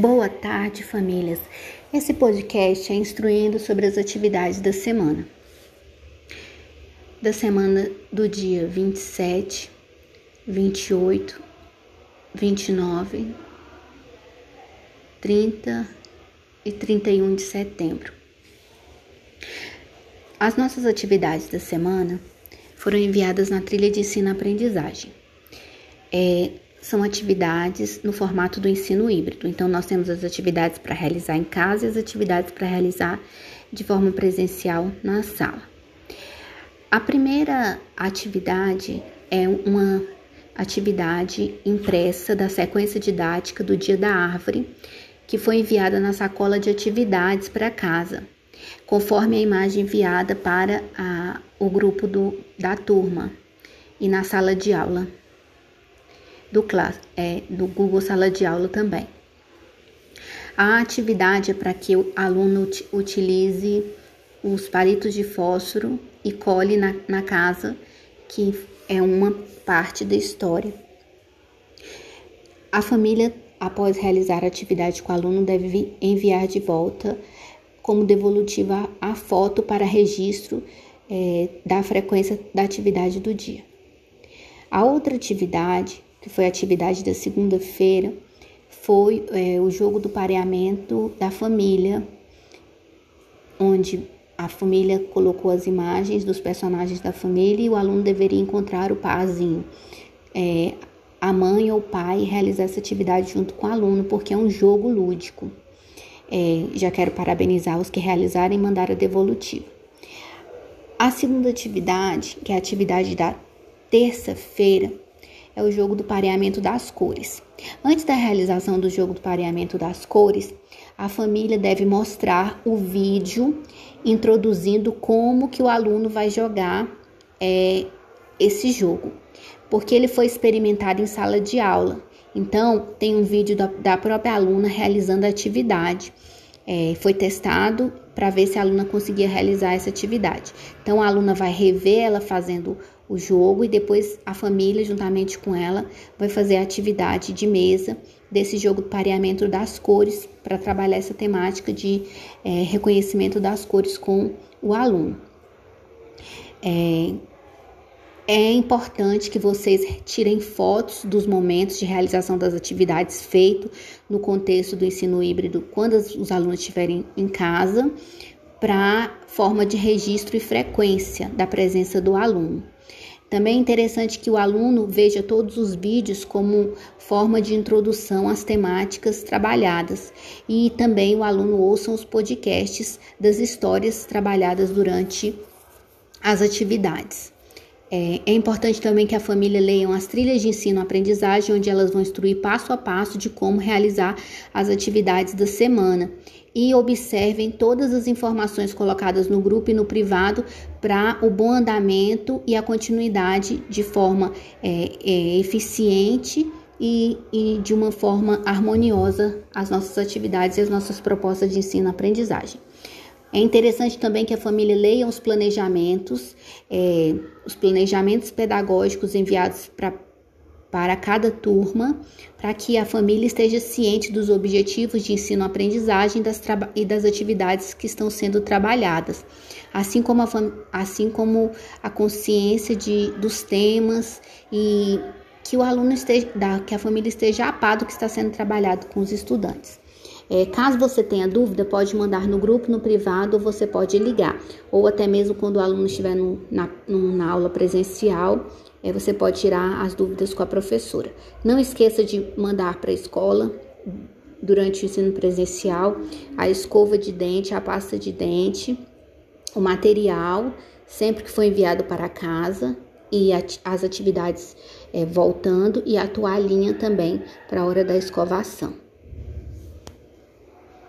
Boa tarde, famílias. Esse podcast é instruindo sobre as atividades da semana. Da semana do dia 27, 28, 29, 30 e 31 de setembro. As nossas atividades da semana foram enviadas na trilha de ensino-aprendizagem. É, são atividades no formato do ensino híbrido. Então, nós temos as atividades para realizar em casa e as atividades para realizar de forma presencial na sala. A primeira atividade é uma atividade impressa da sequência didática do Dia da Árvore, que foi enviada na sacola de atividades para casa, conforme a imagem enviada para a, o grupo do, da turma e na sala de aula do, é, do Google Sala de Aula também. A atividade é para que o aluno utilize os palitos de fósforo e cole na, na casa, que é uma parte da história. A família, após realizar a atividade com o aluno, deve enviar de volta como devolutiva a foto para registro é, da frequência da atividade do dia. A outra atividade que foi a atividade da segunda-feira, foi é, o jogo do pareamento da família, onde a família colocou as imagens dos personagens da família e o aluno deveria encontrar o parzinho. É, a mãe ou o pai realizar essa atividade junto com o aluno, porque é um jogo lúdico. É, já quero parabenizar os que realizaram e mandar a devolutiva. A segunda atividade, que é a atividade da terça-feira, é o jogo do pareamento das cores. Antes da realização do jogo do pareamento das cores, a família deve mostrar o vídeo introduzindo como que o aluno vai jogar é, esse jogo, porque ele foi experimentado em sala de aula. Então, tem um vídeo da, da própria aluna realizando a atividade. É, foi testado para ver se a aluna conseguia realizar essa atividade. Então, a aluna vai rever ela fazendo o jogo e depois a família, juntamente com ela, vai fazer a atividade de mesa desse jogo de pareamento das cores para trabalhar essa temática de é, reconhecimento das cores com o aluno. É, é importante que vocês tirem fotos dos momentos de realização das atividades feito no contexto do ensino híbrido quando os alunos estiverem em casa, para forma de registro e frequência da presença do aluno. Também é interessante que o aluno veja todos os vídeos como forma de introdução às temáticas trabalhadas e também o aluno ouça os podcasts das histórias trabalhadas durante as atividades. É, é, importante também que a família leiam as trilhas de ensino-aprendizagem, onde elas vão instruir passo a passo de como realizar as atividades da semana e observem todas as informações colocadas no grupo e no privado para o bom andamento e a continuidade de forma é, é, eficiente e, e, de uma forma harmoniosa as nossas atividades e as nossas propostas de ensino-aprendizagem. É interessante também que a família leia os planejamentos, é, os planejamentos pedagógicos enviados para para cada turma, para que a família esteja ciente dos objetivos de ensino-aprendizagem e das atividades que estão sendo trabalhadas, assim como a, assim como a consciência de, dos temas e que o aluno esteja, que a família esteja a par do que está sendo trabalhado com os estudantes. É, caso você tenha dúvida, pode mandar no grupo, no privado, ou você pode ligar, ou até mesmo quando o aluno estiver no, na, na aula presencial, é, você pode tirar as dúvidas com a professora. Não esqueça de mandar para a escola durante o ensino presencial a escova de dente, a pasta de dente, o material, sempre que for enviado para casa e as atividades é, voltando e a toalhinha também para a hora da escovação.